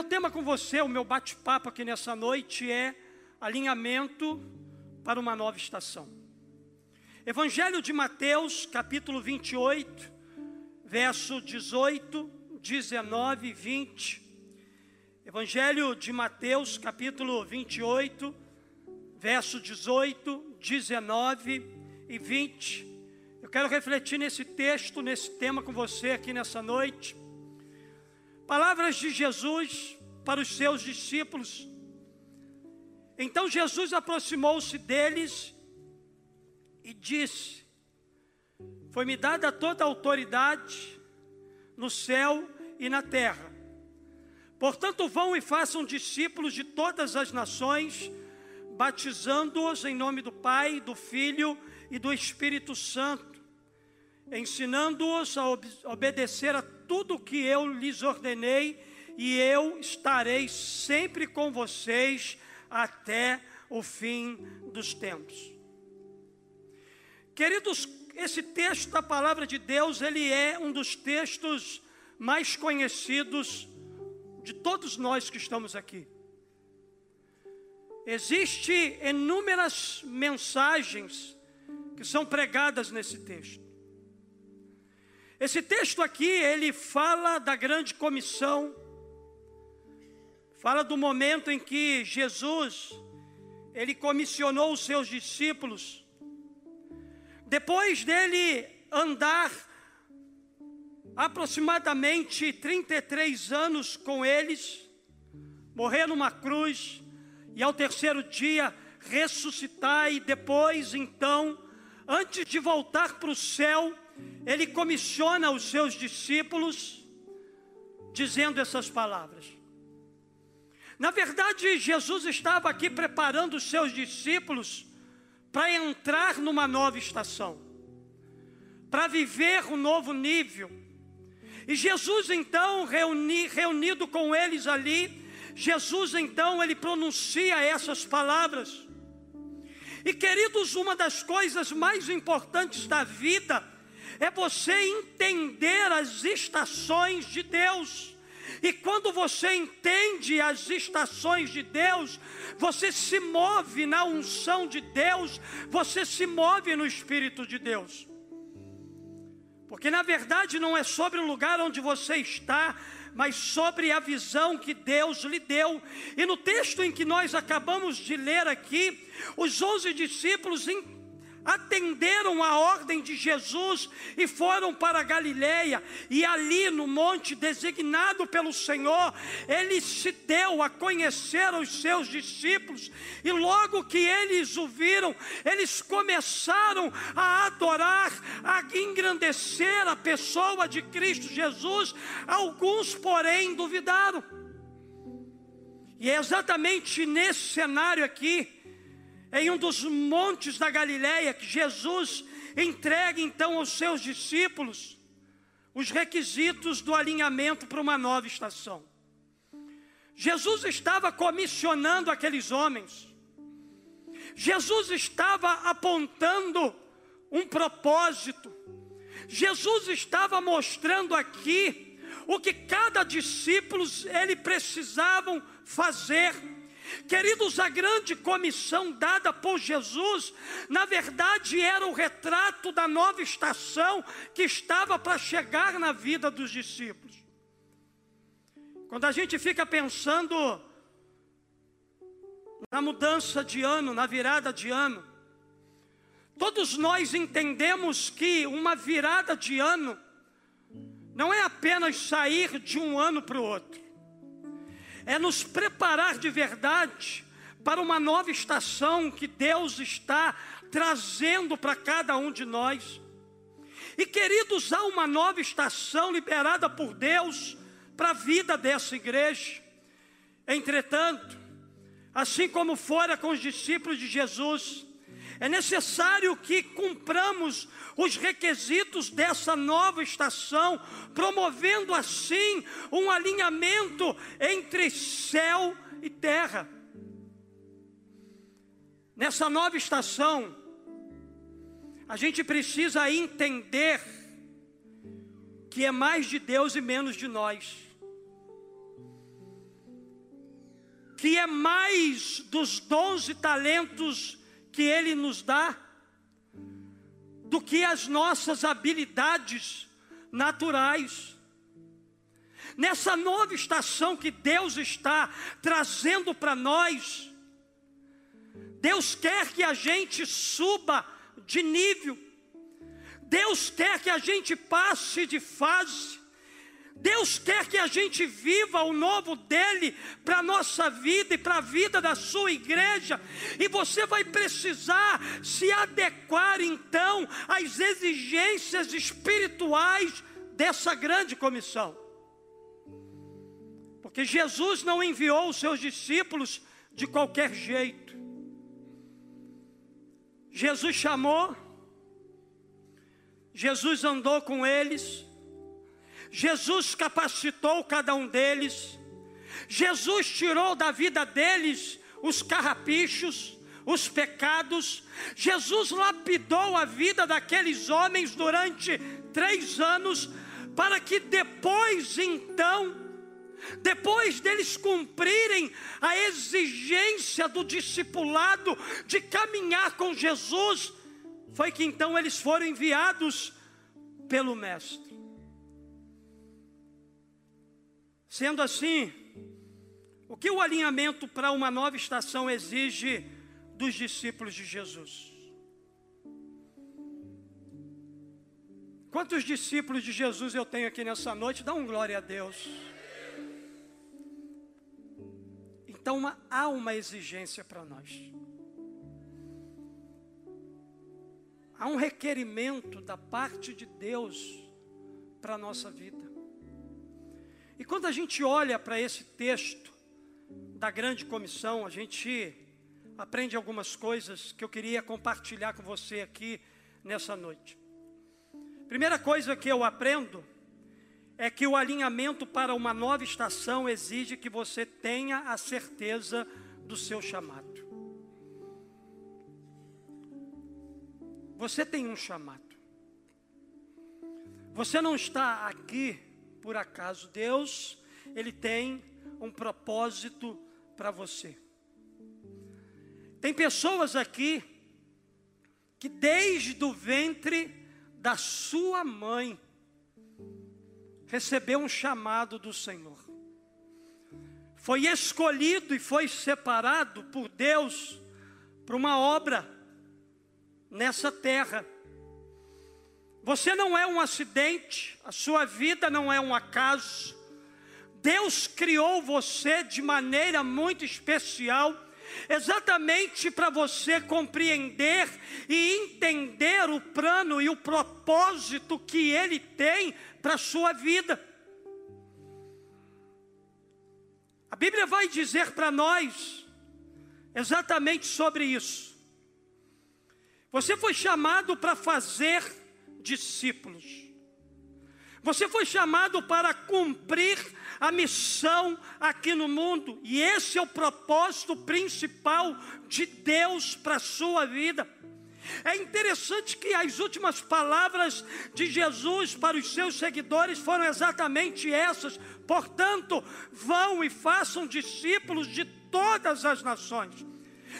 meu tema com você, o meu bate-papo aqui nessa noite é alinhamento para uma nova estação. Evangelho de Mateus, capítulo 28, verso 18, 19 e 20. Evangelho de Mateus, capítulo 28, verso 18, 19 e 20. Eu quero refletir nesse texto, nesse tema com você aqui nessa noite. Palavras de Jesus para os seus discípulos. Então Jesus aproximou-se deles e disse: Foi-me dada toda a autoridade no céu e na terra. Portanto, vão e façam discípulos de todas as nações, batizando-os em nome do Pai, do Filho e do Espírito Santo, ensinando-os a ob obedecer a tudo o que eu lhes ordenei, e eu estarei sempre com vocês até o fim dos tempos. Queridos, esse texto da palavra de Deus, ele é um dos textos mais conhecidos de todos nós que estamos aqui. Existem inúmeras mensagens que são pregadas nesse texto. Esse texto aqui, ele fala da grande comissão, fala do momento em que Jesus, ele comissionou os seus discípulos, depois dele andar aproximadamente 33 anos com eles, morrer numa cruz, e ao terceiro dia ressuscitar, e depois, então, antes de voltar para o céu, ele comissiona os seus discípulos, dizendo essas palavras. Na verdade, Jesus estava aqui preparando os seus discípulos para entrar numa nova estação, para viver um novo nível. E Jesus, então, reuni, reunido com eles ali, Jesus, então, ele pronuncia essas palavras. E queridos, uma das coisas mais importantes da vida é você entender as estações de Deus. E quando você entende as estações de Deus, você se move na unção de Deus, você se move no Espírito de Deus. Porque na verdade não é sobre o lugar onde você está, mas sobre a visão que Deus lhe deu. E no texto em que nós acabamos de ler aqui, os onze discípulos atenderam a ordem de Jesus e foram para Galiléia e ali no monte designado pelo Senhor, ele se deu a conhecer aos seus discípulos e logo que eles o viram, eles começaram a adorar, a engrandecer a pessoa de Cristo Jesus, alguns porém duvidaram. E é exatamente nesse cenário aqui em um dos montes da Galileia, que Jesus entrega então aos seus discípulos os requisitos do alinhamento para uma nova estação. Jesus estava comissionando aqueles homens. Jesus estava apontando um propósito. Jesus estava mostrando aqui o que cada discípulo ele precisavam fazer Queridos, a grande comissão dada por Jesus, na verdade era o retrato da nova estação que estava para chegar na vida dos discípulos. Quando a gente fica pensando na mudança de ano, na virada de ano, todos nós entendemos que uma virada de ano não é apenas sair de um ano para o outro é nos preparar de verdade para uma nova estação que Deus está trazendo para cada um de nós. E queridos, há uma nova estação liberada por Deus para a vida dessa igreja. Entretanto, assim como fora com os discípulos de Jesus, é necessário que cumpramos os requisitos dessa nova estação, promovendo assim um alinhamento entre céu e terra. Nessa nova estação, a gente precisa entender que é mais de Deus e menos de nós. que é mais dos dons e talentos que Ele nos dá, do que as nossas habilidades naturais. Nessa nova estação que Deus está trazendo para nós, Deus quer que a gente suba de nível, Deus quer que a gente passe de fase, Deus quer que a gente viva o novo dele para a nossa vida e para a vida da sua igreja, e você vai precisar se adequar então às exigências espirituais dessa grande comissão. Porque Jesus não enviou os seus discípulos de qualquer jeito. Jesus chamou, Jesus andou com eles, Jesus capacitou cada um deles, Jesus tirou da vida deles os carrapichos, os pecados, Jesus lapidou a vida daqueles homens durante três anos, para que depois então, depois deles cumprirem a exigência do discipulado de caminhar com Jesus, foi que então eles foram enviados pelo Mestre. Sendo assim, o que o alinhamento para uma nova estação exige dos discípulos de Jesus? Quantos discípulos de Jesus eu tenho aqui nessa noite? Dá um glória a Deus. Então uma, há uma exigência para nós. Há um requerimento da parte de Deus para a nossa vida. E quando a gente olha para esse texto da grande comissão, a gente aprende algumas coisas que eu queria compartilhar com você aqui nessa noite. Primeira coisa que eu aprendo é que o alinhamento para uma nova estação exige que você tenha a certeza do seu chamado. Você tem um chamado. Você não está aqui por acaso. Deus, Ele tem um propósito para você. Tem pessoas aqui que desde o ventre da sua mãe recebeu um chamado do Senhor. Foi escolhido e foi separado por Deus para uma obra nessa terra. Você não é um acidente, a sua vida não é um acaso. Deus criou você de maneira muito especial, exatamente para você compreender e entender o plano e o propósito que Ele tem para a sua vida. A Bíblia vai dizer para nós exatamente sobre isso. Você foi chamado para fazer discípulos. Você foi chamado para cumprir a missão aqui no mundo, e esse é o propósito principal de Deus para a sua vida. É interessante que as últimas palavras de Jesus para os seus seguidores foram exatamente essas. Portanto, vão e façam discípulos de todas as nações.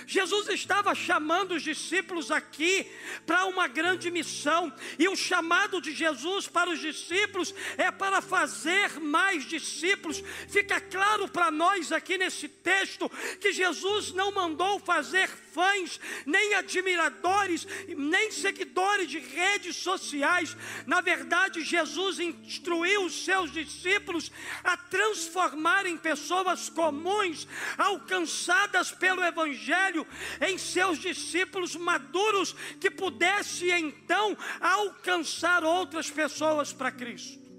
Jesus estava chamando os discípulos aqui para uma grande missão, e o chamado de Jesus para os discípulos é para fazer mais discípulos. Fica claro para nós aqui nesse texto que Jesus não mandou fazer fãs, nem admiradores, nem seguidores de redes sociais. Na verdade, Jesus instruiu os seus discípulos a transformarem pessoas comuns, alcançadas pelo Evangelho, em seus discípulos maduros, que pudesse então alcançar outras pessoas para Cristo.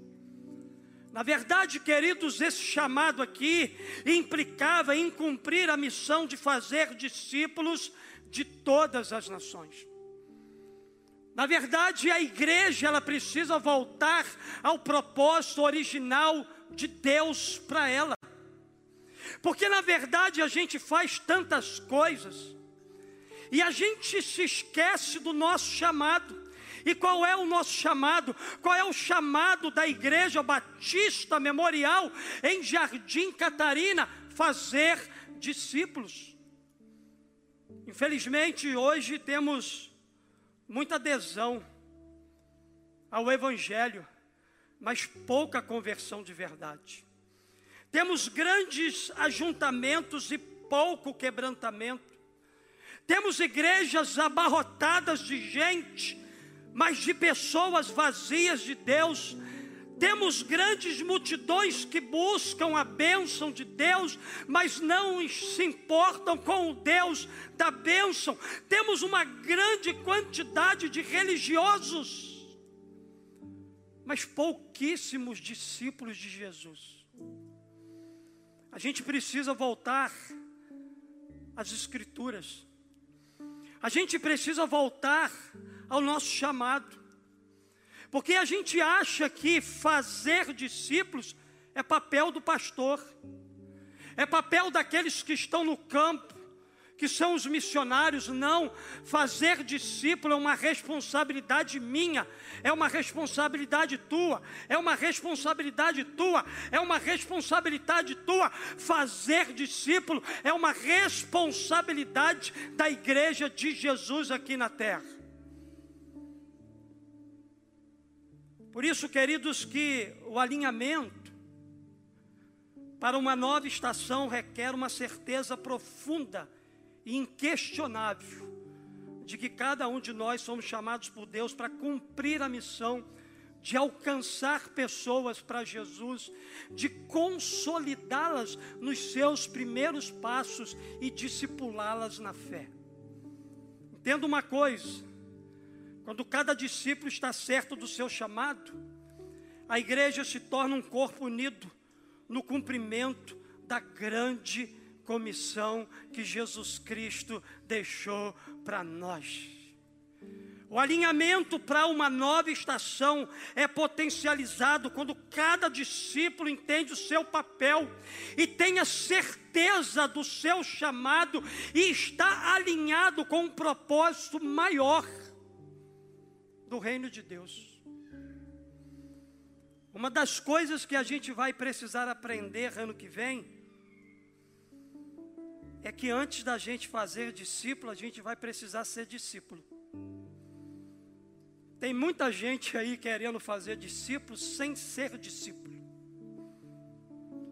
Na verdade, queridos, esse chamado aqui implicava em cumprir a missão de fazer discípulos de todas as nações. Na verdade, a igreja ela precisa voltar ao propósito original de Deus para ela. Porque na verdade a gente faz tantas coisas e a gente se esquece do nosso chamado. E qual é o nosso chamado? Qual é o chamado da Igreja Batista Memorial em Jardim Catarina? Fazer discípulos. Infelizmente, hoje temos muita adesão ao Evangelho, mas pouca conversão de verdade. Temos grandes ajuntamentos e pouco quebrantamento. Temos igrejas abarrotadas de gente, mas de pessoas vazias de Deus. Temos grandes multidões que buscam a bênção de Deus, mas não se importam com o Deus da bênção. Temos uma grande quantidade de religiosos, mas pouquíssimos discípulos de Jesus. A gente precisa voltar às Escrituras. A gente precisa voltar ao nosso chamado. Porque a gente acha que fazer discípulos é papel do pastor, é papel daqueles que estão no campo, que são os missionários. Não, fazer discípulo é uma responsabilidade minha, é uma responsabilidade tua, é uma responsabilidade tua, é uma responsabilidade tua. Fazer discípulo é uma responsabilidade da igreja de Jesus aqui na terra. Por isso, queridos, que o alinhamento para uma nova estação requer uma certeza profunda e inquestionável de que cada um de nós somos chamados por Deus para cumprir a missão de alcançar pessoas para Jesus, de consolidá-las nos seus primeiros passos e discipulá-las na fé. Entenda uma coisa: quando cada discípulo está certo do seu chamado, a igreja se torna um corpo unido no cumprimento da grande comissão que Jesus Cristo deixou para nós. O alinhamento para uma nova estação é potencializado quando cada discípulo entende o seu papel e tem a certeza do seu chamado e está alinhado com um propósito maior do reino de Deus. Uma das coisas que a gente vai precisar aprender ano que vem é que antes da gente fazer discípulo, a gente vai precisar ser discípulo. Tem muita gente aí querendo fazer discípulo sem ser discípulo.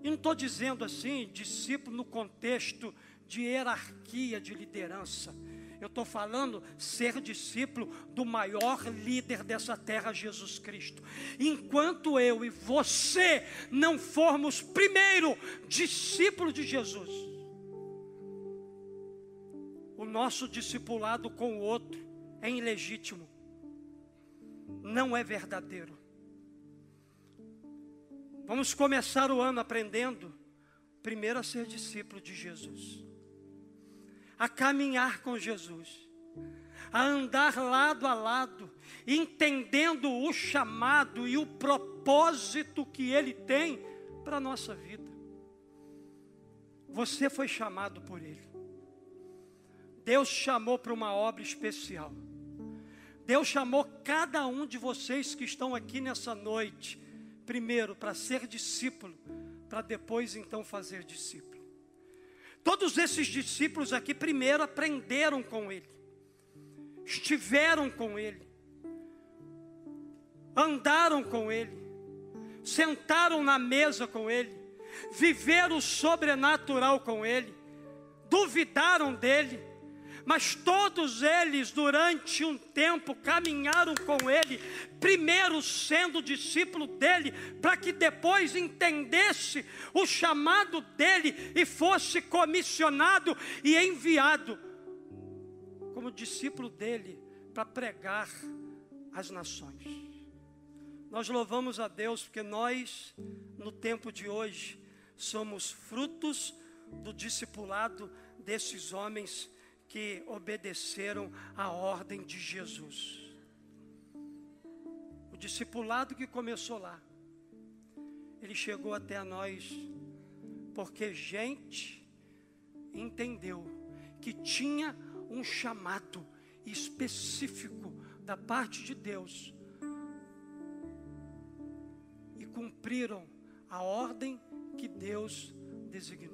E não estou dizendo assim, discípulo no contexto de hierarquia de liderança. Eu estou falando ser discípulo do maior líder dessa terra, Jesus Cristo. Enquanto eu e você não formos primeiro discípulo de Jesus, o nosso discipulado com o outro é ilegítimo, não é verdadeiro. Vamos começar o ano aprendendo, primeiro, a ser discípulo de Jesus, a caminhar com Jesus, a andar lado a lado, entendendo o chamado e o propósito que Ele tem para a nossa vida. Você foi chamado por Ele. Deus chamou para uma obra especial. Deus chamou cada um de vocês que estão aqui nessa noite, primeiro para ser discípulo, para depois então fazer discípulo. Todos esses discípulos aqui primeiro aprenderam com Ele, estiveram com Ele, andaram com Ele, sentaram na mesa com Ele, viveram o sobrenatural com Ele, duvidaram dele, mas todos eles, durante um tempo, caminharam com ele, primeiro sendo discípulo dele, para que depois entendesse o chamado dele e fosse comissionado e enviado como discípulo dele para pregar às nações. Nós louvamos a Deus porque nós, no tempo de hoje, somos frutos do discipulado desses homens que obedeceram à ordem de Jesus. O discipulado que começou lá, ele chegou até nós, porque gente entendeu que tinha um chamado específico da parte de Deus e cumpriram a ordem que Deus designou.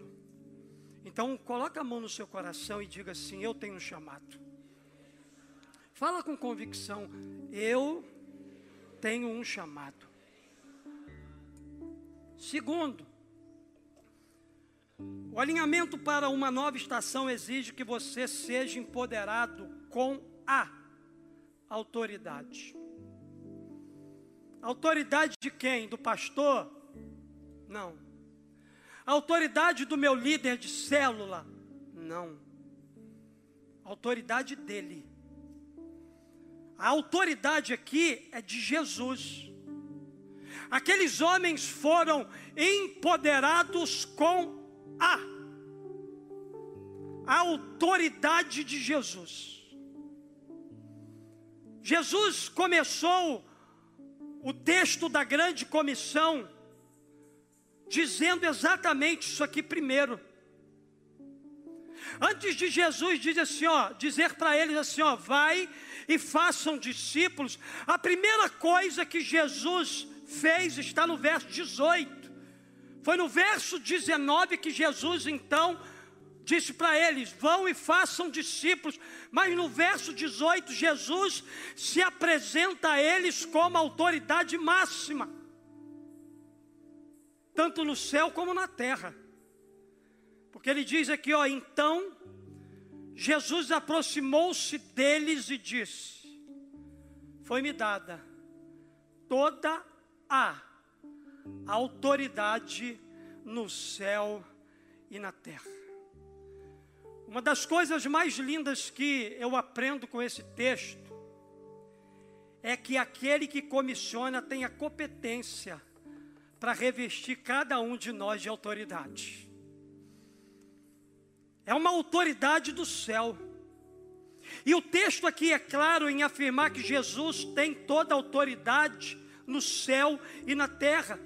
Então, coloca a mão no seu coração e diga assim: Eu tenho um chamado. Fala com convicção: Eu tenho um chamado. Segundo, o alinhamento para uma nova estação exige que você seja empoderado com a autoridade. Autoridade de quem? Do pastor? Não. Autoridade do meu líder de célula? Não. Autoridade dele. A autoridade aqui é de Jesus. Aqueles homens foram empoderados com a autoridade de Jesus. Jesus começou o texto da grande comissão dizendo exatamente isso aqui primeiro. Antes de Jesus dizer assim, ó, dizer para eles assim, ó, vai e façam discípulos. A primeira coisa que Jesus fez está no verso 18. Foi no verso 19 que Jesus então disse para eles: vão e façam discípulos. Mas no verso 18, Jesus se apresenta a eles como autoridade máxima, tanto no céu como na terra. Porque ele diz aqui, ó, então Jesus aproximou-se deles e disse: Foi-me dada toda a autoridade no céu e na terra. Uma das coisas mais lindas que eu aprendo com esse texto é que aquele que comissiona tem a competência para revestir cada um de nós de autoridade é uma autoridade do céu. E o texto aqui é claro em afirmar que Jesus tem toda a autoridade no céu e na terra.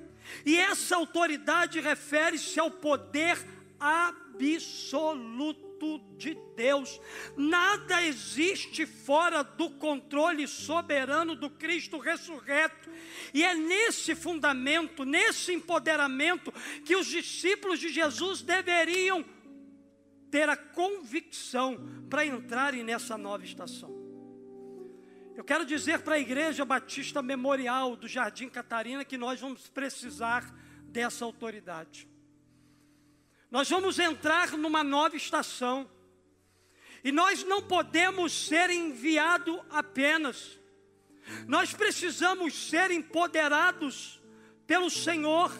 E essa autoridade refere-se ao poder absoluto de Deus. Nada existe fora do controle soberano do Cristo ressurreto. E é nesse fundamento, nesse empoderamento, que os discípulos de Jesus deveriam ter a convicção para entrarem nessa nova estação. Eu quero dizer para a Igreja Batista Memorial do Jardim Catarina que nós vamos precisar dessa autoridade. Nós vamos entrar numa nova estação. E nós não podemos ser enviados apenas. Nós precisamos ser empoderados pelo Senhor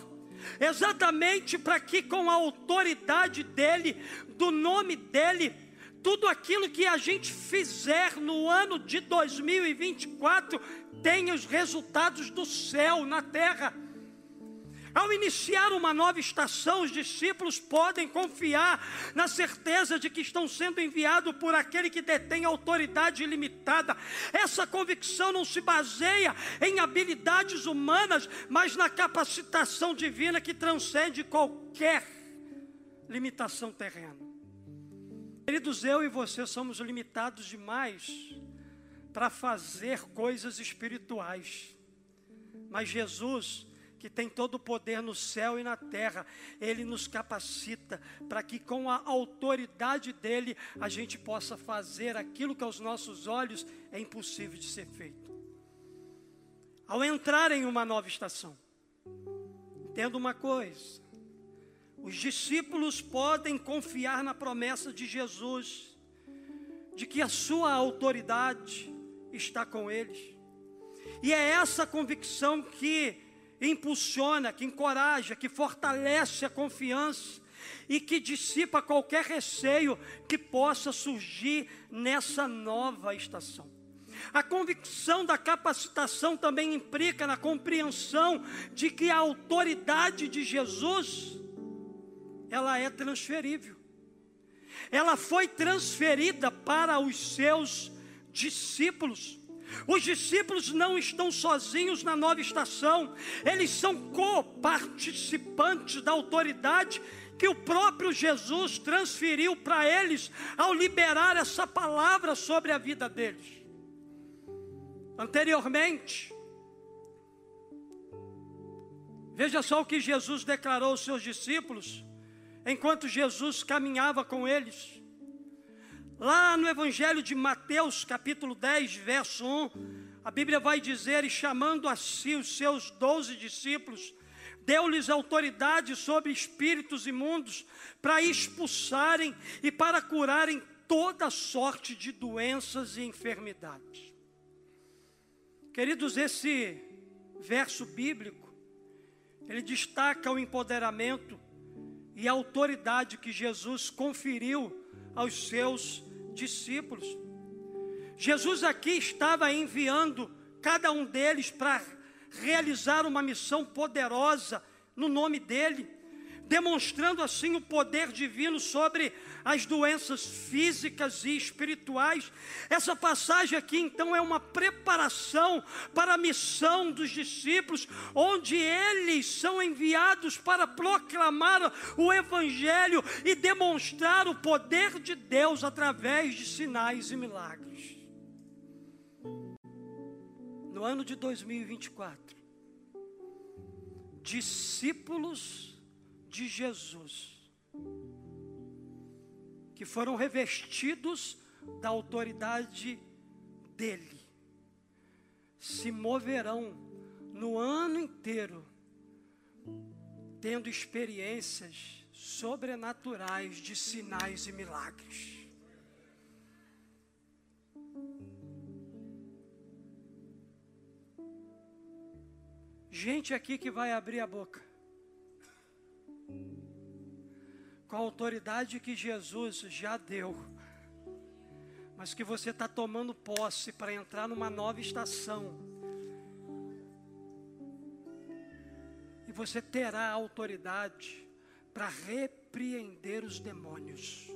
exatamente para que, com a autoridade dEle, do nome dEle, tudo aquilo que a gente fizer no ano de 2024 tenha os resultados do céu na terra. Ao iniciar uma nova estação, os discípulos podem confiar na certeza de que estão sendo enviados por aquele que detém autoridade ilimitada. Essa convicção não se baseia em habilidades humanas, mas na capacitação divina que transcende qualquer limitação terrena. Queridos, eu e você somos limitados demais para fazer coisas espirituais. Mas Jesus que tem todo o poder no céu e na terra, Ele nos capacita para que com a autoridade dEle a gente possa fazer aquilo que aos nossos olhos é impossível de ser feito. Ao entrar em uma nova estação, entenda uma coisa: os discípulos podem confiar na promessa de Jesus, de que a sua autoridade está com eles. E é essa convicção que impulsiona, que encoraja, que fortalece a confiança e que dissipa qualquer receio que possa surgir nessa nova estação. A convicção da capacitação também implica na compreensão de que a autoridade de Jesus ela é transferível. Ela foi transferida para os seus discípulos. Os discípulos não estão sozinhos na nova estação, eles são co-participantes da autoridade que o próprio Jesus transferiu para eles ao liberar essa palavra sobre a vida deles. Anteriormente, veja só o que Jesus declarou aos seus discípulos enquanto Jesus caminhava com eles. Lá no Evangelho de Mateus, capítulo 10, verso 1, a Bíblia vai dizer: E chamando a si os seus doze discípulos, deu-lhes autoridade sobre espíritos imundos para expulsarem e para curarem toda sorte de doenças e enfermidades. Queridos, esse verso bíblico, ele destaca o empoderamento e a autoridade que Jesus conferiu aos seus discípulos. Jesus aqui estava enviando cada um deles para realizar uma missão poderosa no nome dele, demonstrando assim o poder divino sobre as doenças físicas e espirituais. Essa passagem aqui, então, é uma preparação para a missão dos discípulos, onde eles são enviados para proclamar o Evangelho e demonstrar o poder de Deus através de sinais e milagres. No ano de 2024, discípulos de Jesus que foram revestidos da autoridade dele, se moverão no ano inteiro, tendo experiências sobrenaturais de sinais e milagres. Gente aqui que vai abrir a boca com a autoridade que Jesus já deu, mas que você está tomando posse para entrar numa nova estação. E você terá autoridade para repreender os demônios,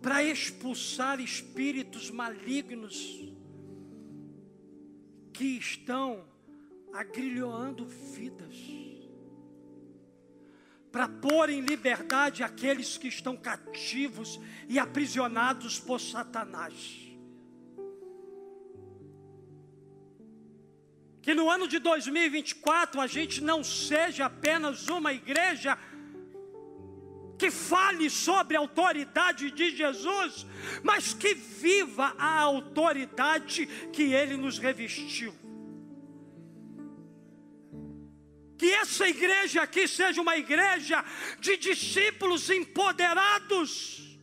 para expulsar espíritos malignos que estão agrilhoando vidas para pôr em liberdade aqueles que estão cativos e aprisionados por Satanás. Que no ano de 2024 a gente não seja apenas uma igreja que fale sobre a autoridade de Jesus, mas que viva a autoridade que ele nos revestiu. Que essa igreja aqui seja uma igreja de discípulos empoderados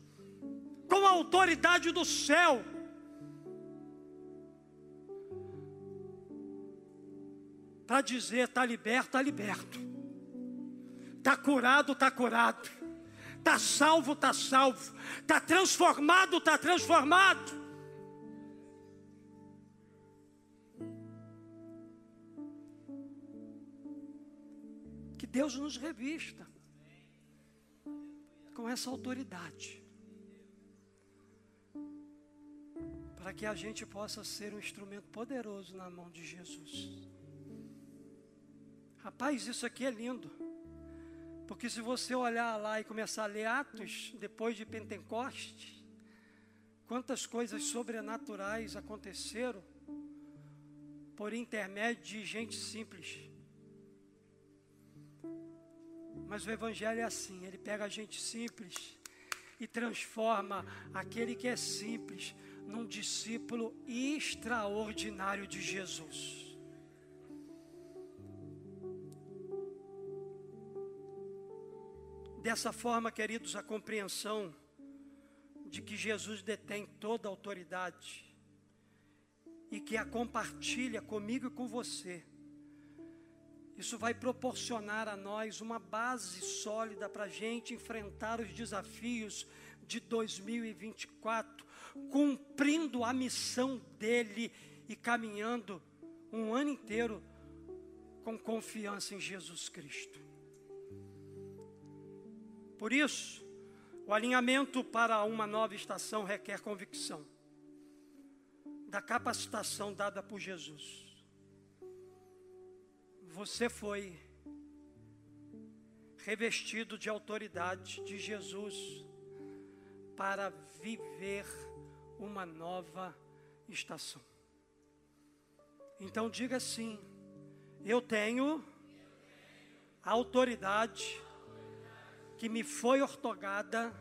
com a autoridade do céu. Para dizer: está liberto, está liberto, está curado, está curado, está salvo, está salvo, está transformado, está transformado. Deus nos revista com essa autoridade, para que a gente possa ser um instrumento poderoso na mão de Jesus. Rapaz, isso aqui é lindo, porque se você olhar lá e começar a ler Atos, depois de Pentecoste, quantas coisas sobrenaturais aconteceram por intermédio de gente simples. Mas o Evangelho é assim: ele pega a gente simples e transforma aquele que é simples num discípulo extraordinário de Jesus. Dessa forma, queridos, a compreensão de que Jesus detém toda a autoridade e que a compartilha comigo e com você isso vai proporcionar a nós uma base sólida para a gente enfrentar os desafios de 2024, cumprindo a missão dele e caminhando um ano inteiro com confiança em Jesus Cristo. Por isso, o alinhamento para uma nova estação requer convicção da capacitação dada por Jesus você foi revestido de autoridade de Jesus para viver uma nova estação. Então diga assim: eu tenho a autoridade que me foi ortogada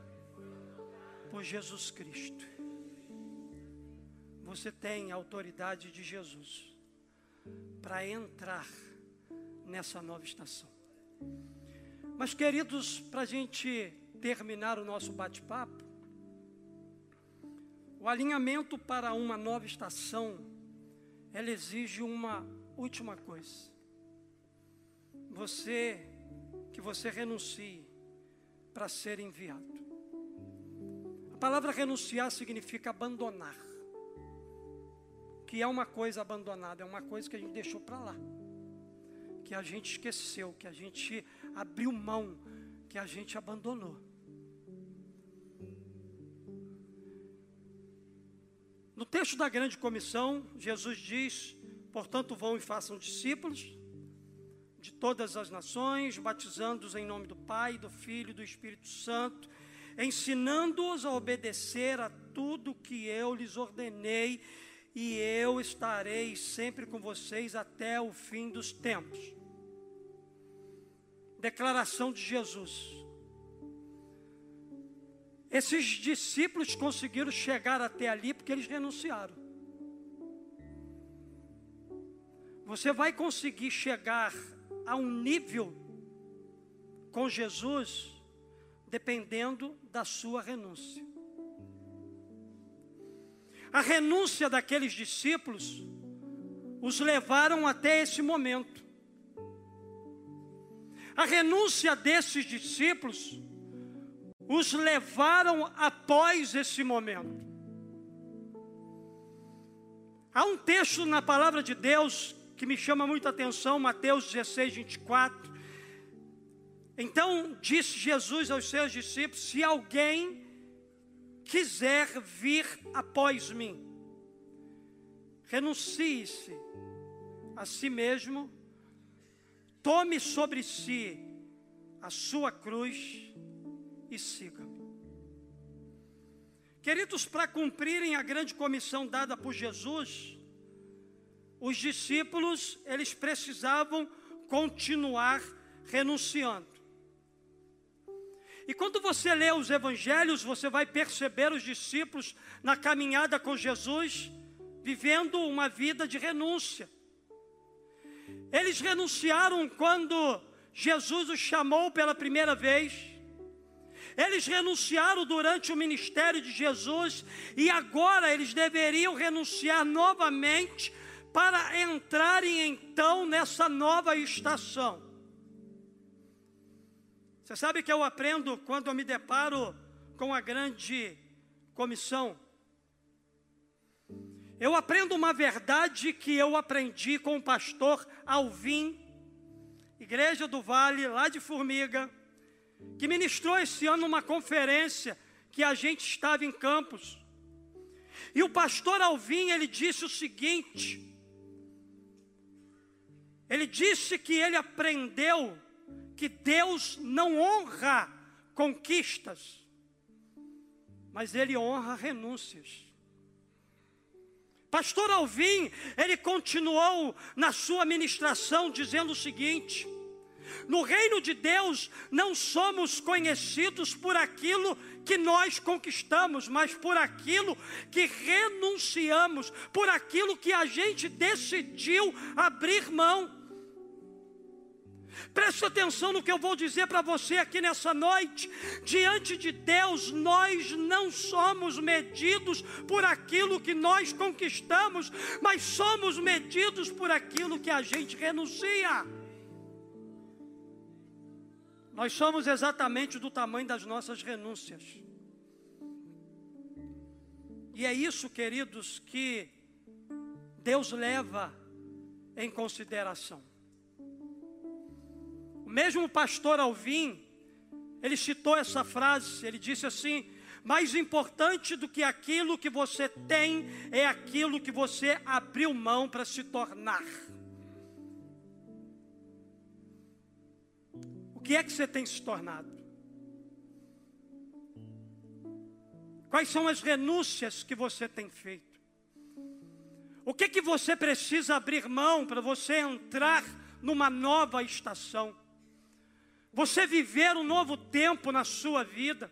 por Jesus Cristo. Você tem a autoridade de Jesus para entrar nessa nova estação. Mas, queridos, para a gente terminar o nosso bate-papo, o alinhamento para uma nova estação, ela exige uma última coisa. Você, que você renuncie para ser enviado. A palavra renunciar significa abandonar. Que é uma coisa abandonada, é uma coisa que a gente deixou para lá. Que a gente esqueceu, que a gente abriu mão, que a gente abandonou. No texto da grande comissão, Jesus diz: portanto, vão e façam discípulos de todas as nações, batizando-os em nome do Pai, do Filho e do Espírito Santo, ensinando-os a obedecer a tudo que eu lhes ordenei, e eu estarei sempre com vocês até o fim dos tempos. Declaração de Jesus. Esses discípulos conseguiram chegar até ali porque eles renunciaram. Você vai conseguir chegar a um nível com Jesus dependendo da sua renúncia. A renúncia daqueles discípulos os levaram até esse momento. A renúncia desses discípulos os levaram após esse momento. Há um texto na palavra de Deus que me chama muita atenção, Mateus 16, 24. Então disse Jesus aos seus discípulos: Se alguém quiser vir após mim, renuncie-se a si mesmo, tome sobre si a sua cruz e siga-me. Queridos, para cumprirem a grande comissão dada por Jesus, os discípulos, eles precisavam continuar renunciando. E quando você lê os evangelhos, você vai perceber os discípulos na caminhada com Jesus, vivendo uma vida de renúncia. Eles renunciaram quando Jesus os chamou pela primeira vez. Eles renunciaram durante o ministério de Jesus e agora eles deveriam renunciar novamente para entrarem então nessa nova estação. Você sabe que eu aprendo quando eu me deparo com a grande comissão. Eu aprendo uma verdade que eu aprendi com o pastor Alvim, Igreja do Vale, lá de Formiga, que ministrou esse ano uma conferência que a gente estava em Campos. E o pastor Alvim, ele disse o seguinte: ele disse que ele aprendeu que Deus não honra conquistas, mas ele honra renúncias. Pastor Alvim, ele continuou na sua ministração dizendo o seguinte: no reino de Deus não somos conhecidos por aquilo que nós conquistamos, mas por aquilo que renunciamos, por aquilo que a gente decidiu abrir mão. Preste atenção no que eu vou dizer para você aqui nessa noite. Diante de Deus, nós não somos medidos por aquilo que nós conquistamos, mas somos medidos por aquilo que a gente renuncia. Nós somos exatamente do tamanho das nossas renúncias. E é isso, queridos, que Deus leva em consideração. O mesmo pastor Alvim, ele citou essa frase, ele disse assim: mais importante do que aquilo que você tem é aquilo que você abriu mão para se tornar. O que é que você tem se tornado? Quais são as renúncias que você tem feito? O que é que você precisa abrir mão para você entrar numa nova estação? Você viver um novo tempo na sua vida.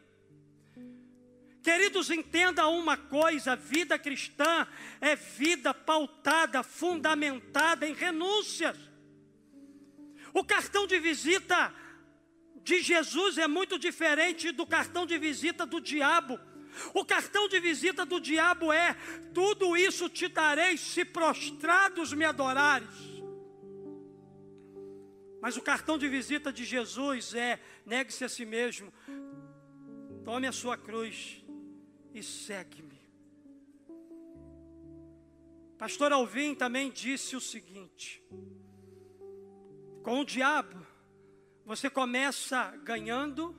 Queridos, entenda uma coisa: a vida cristã é vida pautada, fundamentada em renúncias. O cartão de visita de Jesus é muito diferente do cartão de visita do diabo. O cartão de visita do diabo é: tudo isso te darei se prostrados me adorares. Mas o cartão de visita de Jesus é: negue-se a si mesmo, tome a sua cruz e segue-me. Pastor Alvim também disse o seguinte: com o diabo, você começa ganhando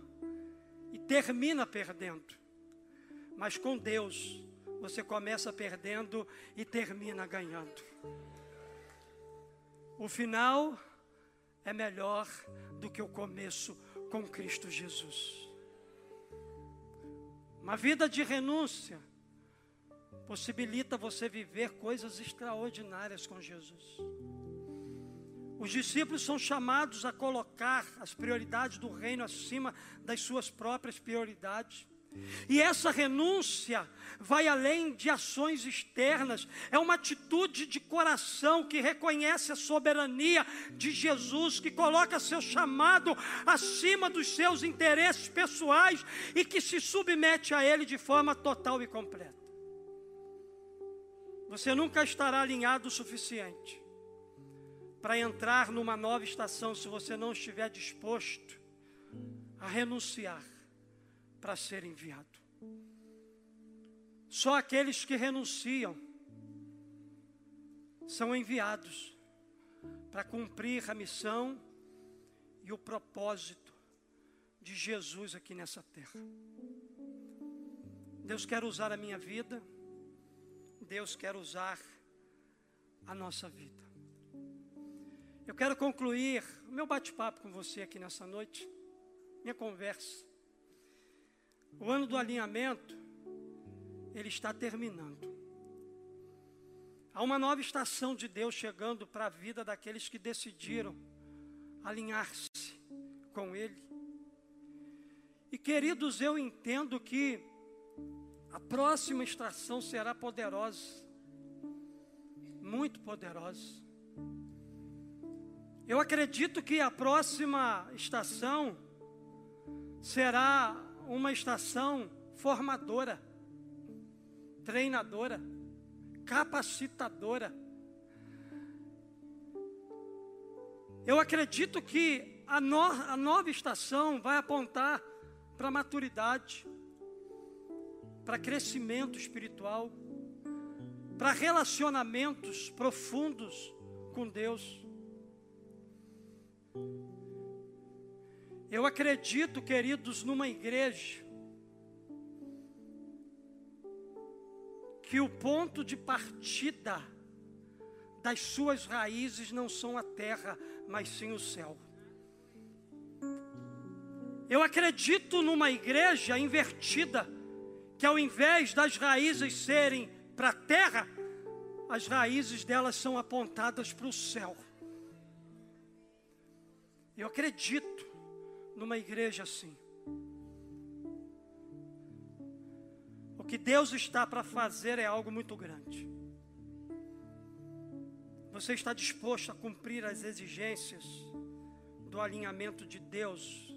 e termina perdendo. Mas com Deus, você começa perdendo e termina ganhando. O final é melhor do que o começo com Cristo Jesus. Uma vida de renúncia possibilita você viver coisas extraordinárias com Jesus. Os discípulos são chamados a colocar as prioridades do reino acima das suas próprias prioridades. E essa renúncia vai além de ações externas, é uma atitude de coração que reconhece a soberania de Jesus, que coloca seu chamado acima dos seus interesses pessoais e que se submete a Ele de forma total e completa. Você nunca estará alinhado o suficiente para entrar numa nova estação se você não estiver disposto a renunciar para ser enviado. Só aqueles que renunciam são enviados para cumprir a missão e o propósito de Jesus aqui nessa terra. Deus quer usar a minha vida, Deus quer usar a nossa vida. Eu quero concluir o meu bate-papo com você aqui nessa noite, minha conversa. O ano do alinhamento, ele está terminando. Há uma nova estação de Deus chegando para a vida daqueles que decidiram alinhar-se com Ele. E queridos, eu entendo que a próxima estação será poderosa, muito poderosa. Eu acredito que a próxima estação será uma estação formadora, treinadora, capacitadora. Eu acredito que a, no, a nova estação vai apontar para maturidade, para crescimento espiritual, para relacionamentos profundos com Deus. Eu acredito, queridos, numa igreja que o ponto de partida das suas raízes não são a terra, mas sim o céu. Eu acredito numa igreja invertida, que ao invés das raízes serem para a terra, as raízes delas são apontadas para o céu. Eu acredito numa igreja assim. O que Deus está para fazer é algo muito grande. Você está disposto a cumprir as exigências do alinhamento de Deus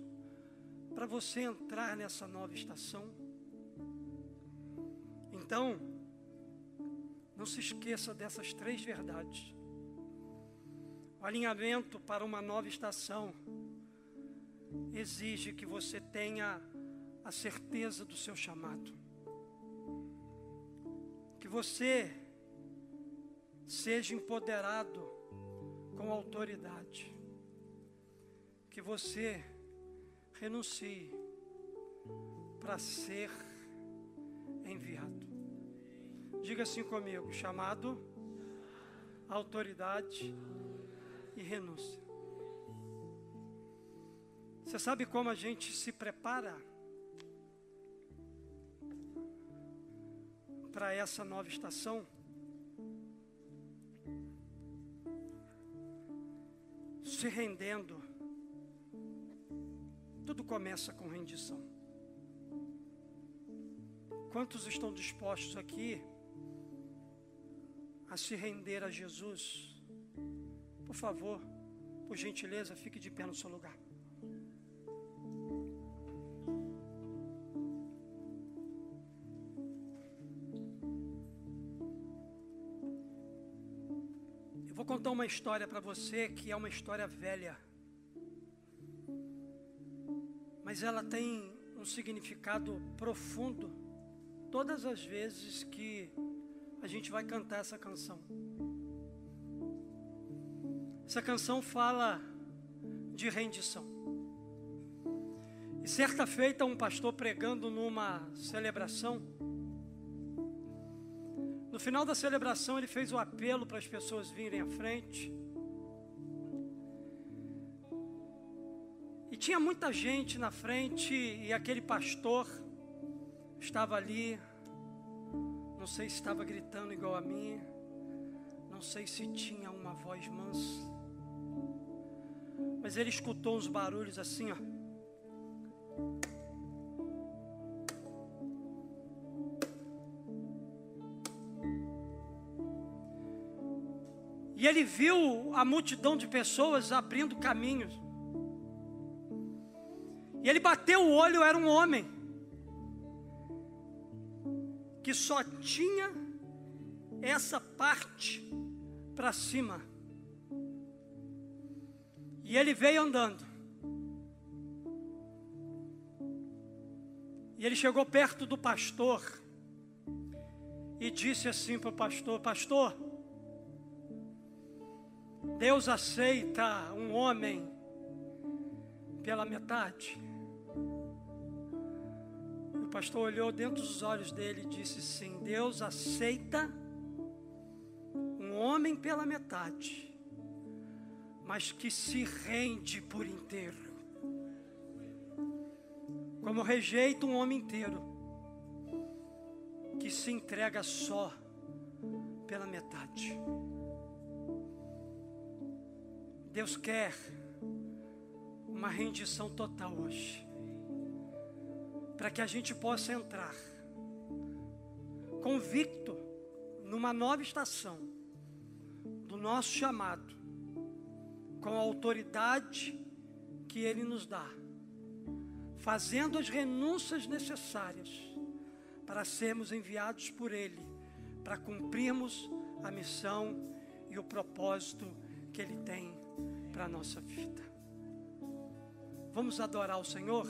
para você entrar nessa nova estação? Então, não se esqueça dessas três verdades. O alinhamento para uma nova estação exige que você tenha a certeza do seu chamado. Que você seja empoderado com autoridade. Que você renuncie para ser enviado. Diga assim comigo: chamado, autoridade e renúncia. Você sabe como a gente se prepara para essa nova estação? Se rendendo começa com rendição. Quantos estão dispostos aqui a se render a Jesus? Por favor, por gentileza, fique de pé no seu lugar. História para você que é uma história velha. Mas ela tem um significado profundo todas as vezes que a gente vai cantar essa canção. Essa canção fala de rendição. E certa feita, um pastor pregando numa celebração, no final da celebração, ele fez o apelo para as pessoas virem à frente. E tinha muita gente na frente, e aquele pastor estava ali, não sei se estava gritando igual a mim, não sei se tinha uma voz mansa, mas ele escutou uns barulhos assim, ó. E ele viu a multidão de pessoas abrindo caminhos. E ele bateu o olho, era um homem que só tinha essa parte para cima. E ele veio andando. E ele chegou perto do pastor e disse assim para o pastor: Pastor, Deus aceita um homem pela metade pastor olhou dentro dos olhos dele e disse: Sim, Deus aceita um homem pela metade, mas que se rende por inteiro. Como rejeita um homem inteiro, que se entrega só pela metade. Deus quer uma rendição total hoje para que a gente possa entrar convicto numa nova estação do nosso chamado, com a autoridade que Ele nos dá, fazendo as renúncias necessárias para sermos enviados por Ele, para cumprirmos a missão e o propósito que Ele tem para a nossa vida. Vamos adorar o Senhor?